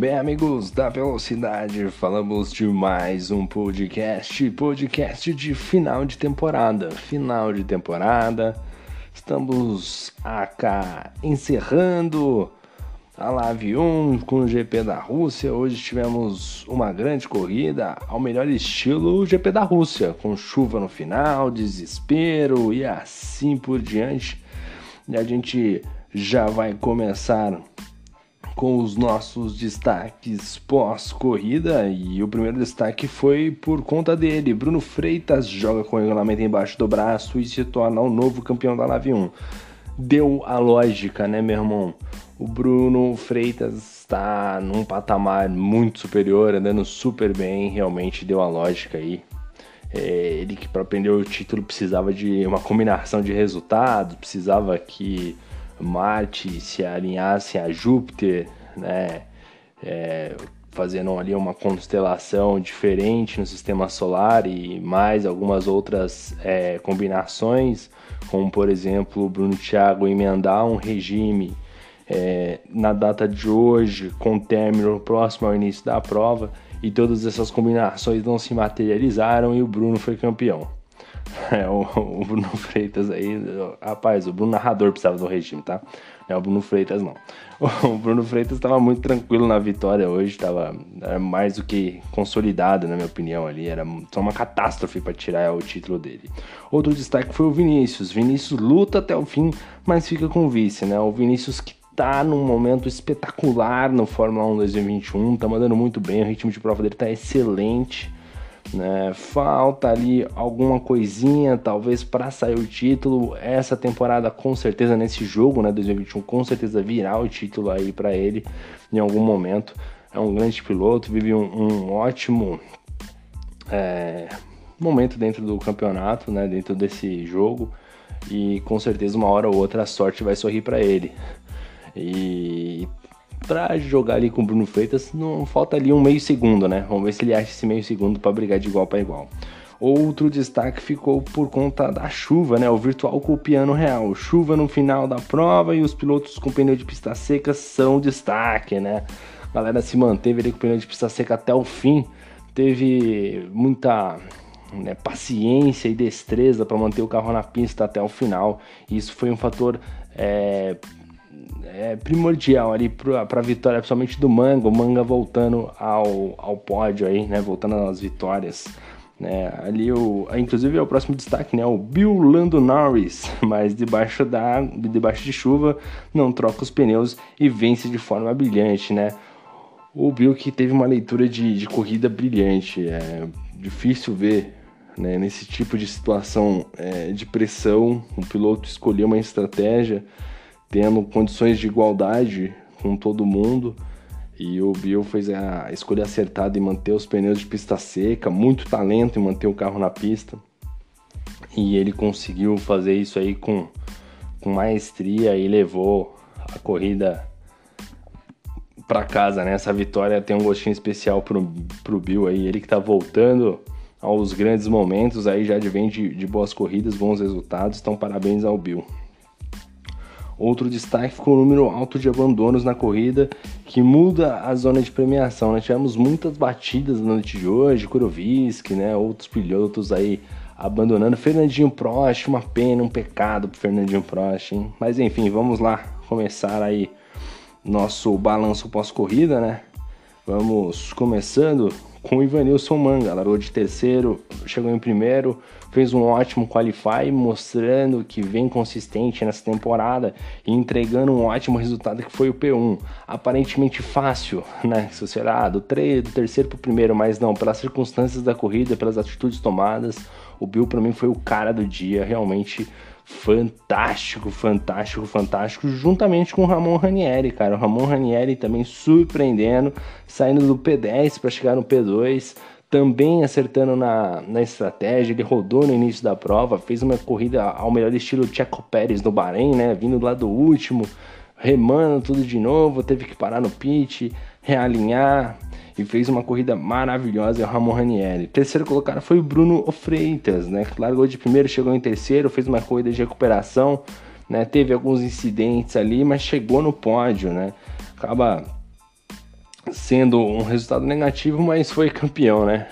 Bem, amigos da Velocidade, falamos de mais um podcast, podcast de final de temporada. Final de temporada, estamos acá encerrando a Live 1 com o GP da Rússia. Hoje tivemos uma grande corrida ao melhor estilo GP da Rússia, com chuva no final, desespero e assim por diante. E a gente já vai começar com os nossos destaques pós-corrida e o primeiro destaque foi por conta dele. Bruno Freitas joga com o regulamento embaixo do braço e se torna o novo campeão da Live 1. Deu a lógica, né, meu irmão? O Bruno Freitas está num patamar muito superior, andando super bem, realmente deu a lógica aí. É, ele que para aprender o título precisava de uma combinação de resultados, precisava que Marte se alinhasse a Júpiter, né? É, fazendo ali uma constelação diferente no sistema solar e mais algumas outras é, combinações, como por exemplo Bruno Thiago emendar um regime é, na data de hoje, com término próximo ao início da prova, e todas essas combinações não se materializaram e o Bruno foi campeão. É, o, o, Bruno Freitas aí, rapaz, o Bruno narrador precisava do regime, tá? Não é o Bruno Freitas, não. O Bruno Freitas estava muito tranquilo na vitória hoje, estava mais do que consolidado, na minha opinião, ali. Era só uma catástrofe para tirar o título dele. Outro destaque foi o Vinícius. Vinícius luta até o fim, mas fica com o vice, né? O Vinícius que tá num momento espetacular no Fórmula 1 2021, tá mandando muito bem, o ritmo de prova dele tá excelente. Né? Falta ali alguma coisinha, talvez para sair o título. Essa temporada, com certeza, nesse jogo, né, 2021, com certeza virá o título aí para ele em algum momento. É um grande piloto, vive um, um ótimo é, momento dentro do campeonato, né, dentro desse jogo. E com certeza, uma hora ou outra, a sorte vai sorrir para ele. E para jogar ali com o Bruno Freitas, não falta ali um meio segundo, né? Vamos ver se ele acha esse meio segundo para brigar de igual para igual. Outro destaque ficou por conta da chuva, né? O virtual com o piano real. Chuva no final da prova e os pilotos com pneu de pista seca são destaque, né? A galera se manteve ali com pneu de pista seca até o fim. Teve muita né, paciência e destreza para manter o carro na pista até o final. E isso foi um fator é, é, primordial ali para a vitória, principalmente do Manga, o Manga voltando ao, ao pódio aí, né? Voltando às vitórias. Né, ali o, inclusive é o próximo destaque, né? O Bill Lando Norris, mas debaixo da debaixo de chuva não troca os pneus e vence de forma brilhante, né? O Bill que teve uma leitura de, de corrida brilhante, é difícil ver né, nesse tipo de situação é, de pressão, o piloto escolher uma estratégia tendo condições de igualdade com todo mundo. E o Bill fez a escolha acertada em manter os pneus de pista seca, muito talento em manter o carro na pista. E ele conseguiu fazer isso aí com, com maestria e levou a corrida para casa, né? Essa vitória tem um gostinho especial pro, pro Bill aí, ele que tá voltando aos grandes momentos aí, já advém de, de boas corridas, bons resultados, então parabéns ao Bill. Outro destaque ficou o número alto de abandonos na corrida, que muda a zona de premiação. Né? Tivemos muitas batidas na noite de hoje, Kuroviski, né? outros pilotos aí abandonando. Fernandinho Prost, uma pena, um pecado pro Fernandinho Prost, hein? Mas enfim, vamos lá começar aí nosso balanço pós-corrida, né? Vamos começando com o Ivanilson Manga, largou de terceiro, chegou em primeiro, fez um ótimo qualify, mostrando que vem consistente nessa temporada e entregando um ótimo resultado que foi o P1. Aparentemente fácil, né? Se você olhar do, do terceiro para o primeiro, mas não, pelas circunstâncias da corrida, pelas atitudes tomadas, o Bill para mim foi o cara do dia, realmente fantástico, fantástico, fantástico, juntamente com o Ramon Ranieri, cara. O Ramon Ranieri também surpreendendo, saindo do P10 para chegar no P2, também acertando na, na estratégia. Ele rodou no início da prova, fez uma corrida ao melhor estilo Checo Pérez no Bahrein, né? Vindo lá do último, remando tudo de novo, teve que parar no pit, realinhar e fez uma corrida maravilhosa, é o Ramon Ranieri. Terceiro colocado foi o Bruno Freitas, né? Largou de primeiro, chegou em terceiro, fez uma corrida de recuperação, né? Teve alguns incidentes ali, mas chegou no pódio, né? Acaba sendo um resultado negativo, mas foi campeão, né?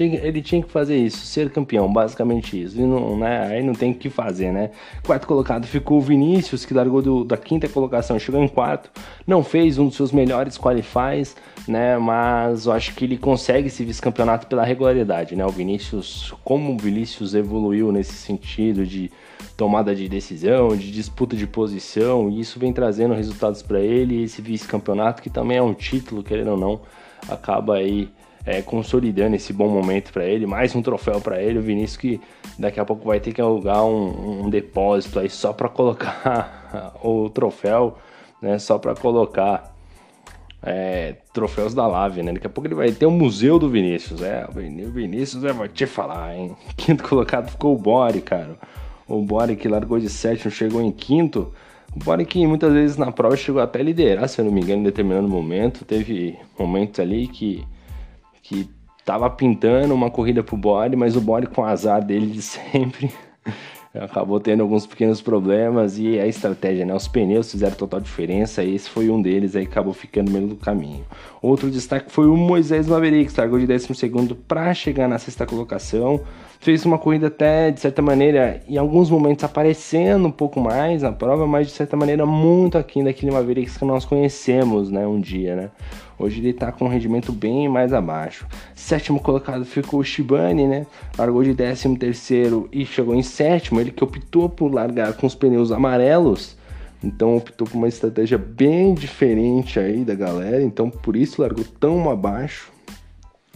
Ele tinha que fazer isso, ser campeão, basicamente isso. E não, né, aí não tem o que fazer, né? Quarto colocado ficou o Vinícius, que largou do, da quinta colocação, chegou em quarto. Não fez um dos seus melhores qualifies, né? Mas eu acho que ele consegue esse vice-campeonato pela regularidade, né? O Vinícius, como o Vinícius evoluiu nesse sentido de tomada de decisão, de disputa de posição, e isso vem trazendo resultados para ele. Esse vice-campeonato, que também é um título, querendo ou não, acaba aí é, consolidando esse bom momento para ele. Mais um troféu para ele. O Vinícius que daqui a pouco vai ter que alugar um, um depósito aí só para colocar o troféu, né? Só para colocar é, troféus da Lave, né? Daqui a pouco ele vai ter um museu do Vinícius. É, o Vinícius, eu vou te falar, hein? Quinto colocado ficou o Bori, cara. O Bori que largou de sétimo, chegou em quinto. O Bori que muitas vezes na prova chegou até a liderar, se eu não me engano, em determinado momento. Teve momentos ali que, que tava pintando uma corrida pro Bori, mas o Bori com o azar dele de sempre acabou tendo alguns pequenos problemas e a estratégia, né? Os pneus fizeram total diferença e esse foi um deles aí acabou ficando no meio do caminho. Outro destaque foi o Moisés Maverick, largou de 12 para chegar na sexta colocação. Fez uma corrida até, de certa maneira, em alguns momentos aparecendo um pouco mais na prova, mas de certa maneira muito aquém daquele Maverick que nós conhecemos, né, um dia, né? Hoje ele está com um rendimento bem mais abaixo. Sétimo colocado ficou o Shibane, né? Largou de décimo terceiro e chegou em sétimo. Ele que optou por largar com os pneus amarelos. Então optou por uma estratégia bem diferente aí da galera. Então por isso largou tão abaixo.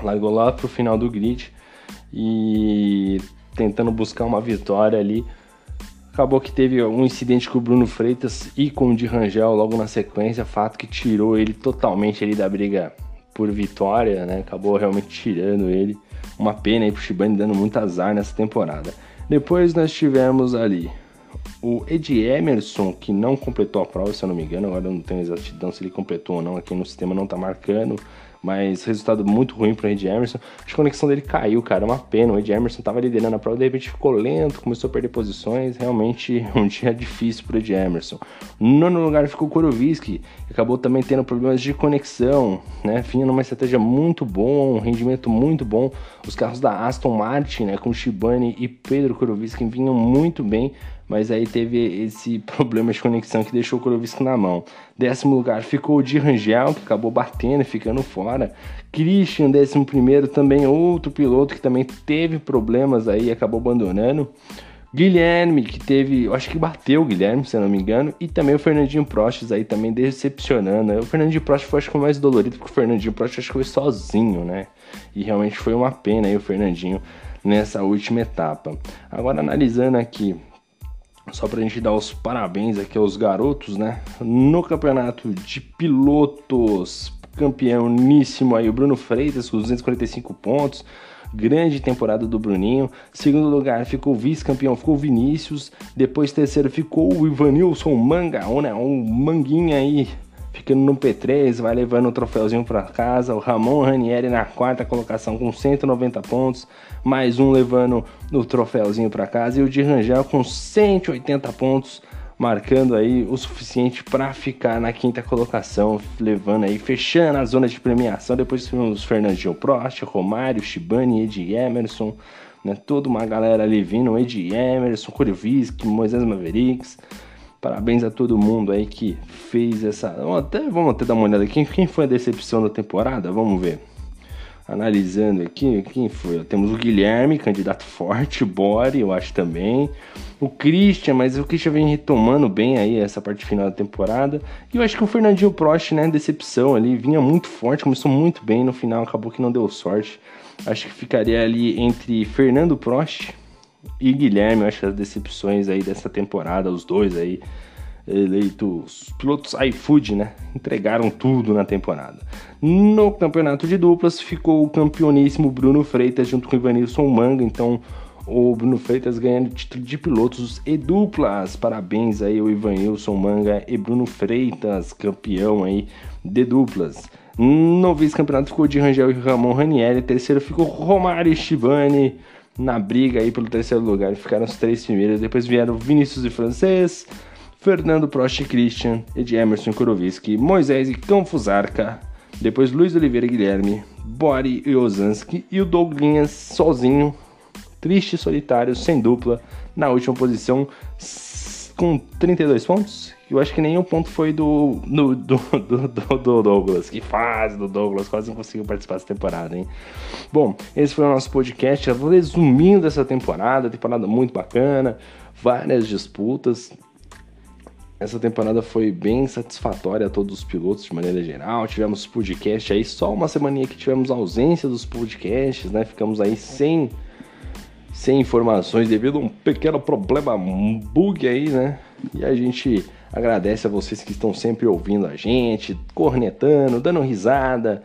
Largou lá pro final do grid e tentando buscar uma vitória ali Acabou que teve um incidente com o Bruno Freitas e com o de Rangel logo na sequência, fato que tirou ele totalmente ali da briga por vitória, né? Acabou realmente tirando ele. Uma pena aí pro Shibane dando muito azar nessa temporada. Depois nós tivemos ali o Ed Emerson, que não completou a prova, se eu não me engano, agora eu não tenho exatidão se ele completou ou não, aqui no sistema não tá marcando mas resultado muito ruim pro Ed Emerson. Acho que a conexão dele caiu, cara, é uma pena. O Ed Emerson tava liderando a prova, de repente ficou lento, começou a perder posições. Realmente um dia difícil pro Ed Emerson. No nono lugar ficou o Koroviski, que acabou também tendo problemas de conexão, né? Vinha numa estratégia muito bom, um rendimento muito bom. Os carros da Aston Martin, né, com Shibane e Pedro Koroviski vinham muito bem, mas aí teve esse problema de conexão que deixou o Kurovisk na mão. Décimo lugar ficou o de Rangel, que acabou batendo e ficando fora. Christian, décimo primeiro, também outro piloto que também teve problemas aí e acabou abandonando. Guilherme, que teve, eu acho que bateu o Guilherme, se eu não me engano, e também o Fernandinho Prostes aí também decepcionando. O Fernandinho Prostes foi acho que mais dolorido, porque o Fernandinho Prostes acho que foi sozinho, né? E realmente foi uma pena aí o Fernandinho nessa última etapa. Agora analisando aqui só pra gente dar os parabéns aqui aos garotos, né? No campeonato de pilotos, campeoníssimo aí o Bruno Freitas com 245 pontos. Grande temporada do Bruninho. Segundo lugar ficou vice-campeão, ficou Vinícius. Depois terceiro ficou o Ivanilson Manga, né? Um manguinha aí ficando no P3, vai levando o troféuzinho para casa. O Ramon Ranieri na quarta colocação com 190 pontos, mais um levando o troféuzinho para casa. E o de Rangel com 180 pontos, marcando aí o suficiente para ficar na quinta colocação, levando aí, fechando a zona de premiação. Depois tivemos Fernandinho Prost, Romário, Shibani, Ed Emerson. Né, toda uma galera ali vindo, Ed Emerson, Kuriovisk, Moisés Mavericks, Parabéns a todo mundo aí que fez essa. Vamos até, vamos até dar uma olhada aqui. Quem foi a decepção da temporada? Vamos ver. Analisando aqui, quem foi? Temos o Guilherme, candidato forte, Bore, eu acho também. O Christian, mas o Christian vem retomando bem aí essa parte final da temporada. E eu acho que o Fernandinho Prost, né, decepção ali, vinha muito forte, começou muito bem, no final acabou que não deu sorte. Acho que ficaria ali entre Fernando Prost e Guilherme, eu acho as decepções aí dessa temporada, os dois aí eleitos pilotos iFood, né? Entregaram tudo na temporada. No campeonato de duplas ficou o campeoníssimo Bruno Freitas junto com o Ivanilson Manga, então o Bruno Freitas ganhando o título de pilotos e duplas. Parabéns aí ao Ivanilson Manga e Bruno Freitas, campeão aí de duplas. No vice-campeonato ficou de Rangel e Ramon Ranieri, terceiro ficou Romário Chivani na briga aí pelo terceiro lugar. Ficaram os três primeiros. Depois vieram Vinícius e Francês, Fernando Prost e Christian, Ed Emerson Kuroviski, Moisés e Cão Fusarca. Depois Luiz Oliveira Guilherme, Bori e Ozanski e o Douglinhas sozinho, triste, solitário, sem dupla, na última posição com 32 pontos. Eu acho que nenhum ponto foi do, do, do, do, do Douglas. Que fase do Douglas, quase não conseguiu participar dessa temporada, hein? Bom, esse foi o nosso podcast, resumindo essa temporada, temporada muito bacana, várias disputas. Essa temporada foi bem satisfatória a todos os pilotos de maneira geral. Tivemos podcast aí, só uma semana que tivemos ausência dos podcasts, né? Ficamos aí sem, sem informações devido a um pequeno problema, um bug aí, né? E a gente agradece a vocês que estão sempre ouvindo a gente, cornetando, dando risada,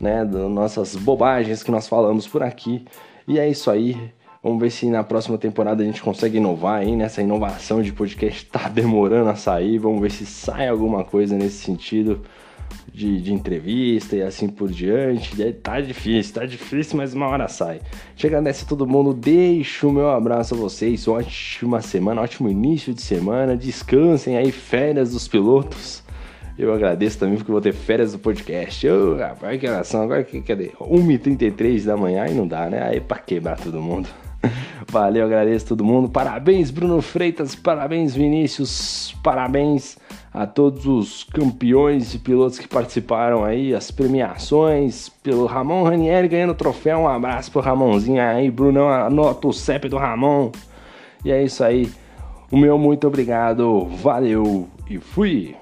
né? Das nossas bobagens que nós falamos por aqui. E é isso aí. Vamos ver se na próxima temporada a gente consegue inovar aí nessa inovação de podcast. Tá demorando a sair. Vamos ver se sai alguma coisa nesse sentido de, de entrevista e assim por diante. E tá difícil, tá difícil, mas uma hora sai. Chegando nessa todo mundo, deixo o meu abraço a vocês. Ótima semana, ótimo início de semana. Descansem aí, férias dos pilotos. Eu agradeço também porque vou ter férias do podcast. Oh, rapaz, que oração. Agora, cadê? 1h33 da manhã e não dá, né? Aí pra quebrar todo mundo. Valeu, agradeço todo mundo. Parabéns, Bruno Freitas. Parabéns, Vinícius. Parabéns a todos os campeões e pilotos que participaram aí, as premiações. Pelo Ramon Ranieri ganhando troféu. Um abraço pro Ramonzinho aí, Brunão. Anota o CEP do Ramon. E é isso aí. O meu muito obrigado. Valeu e fui.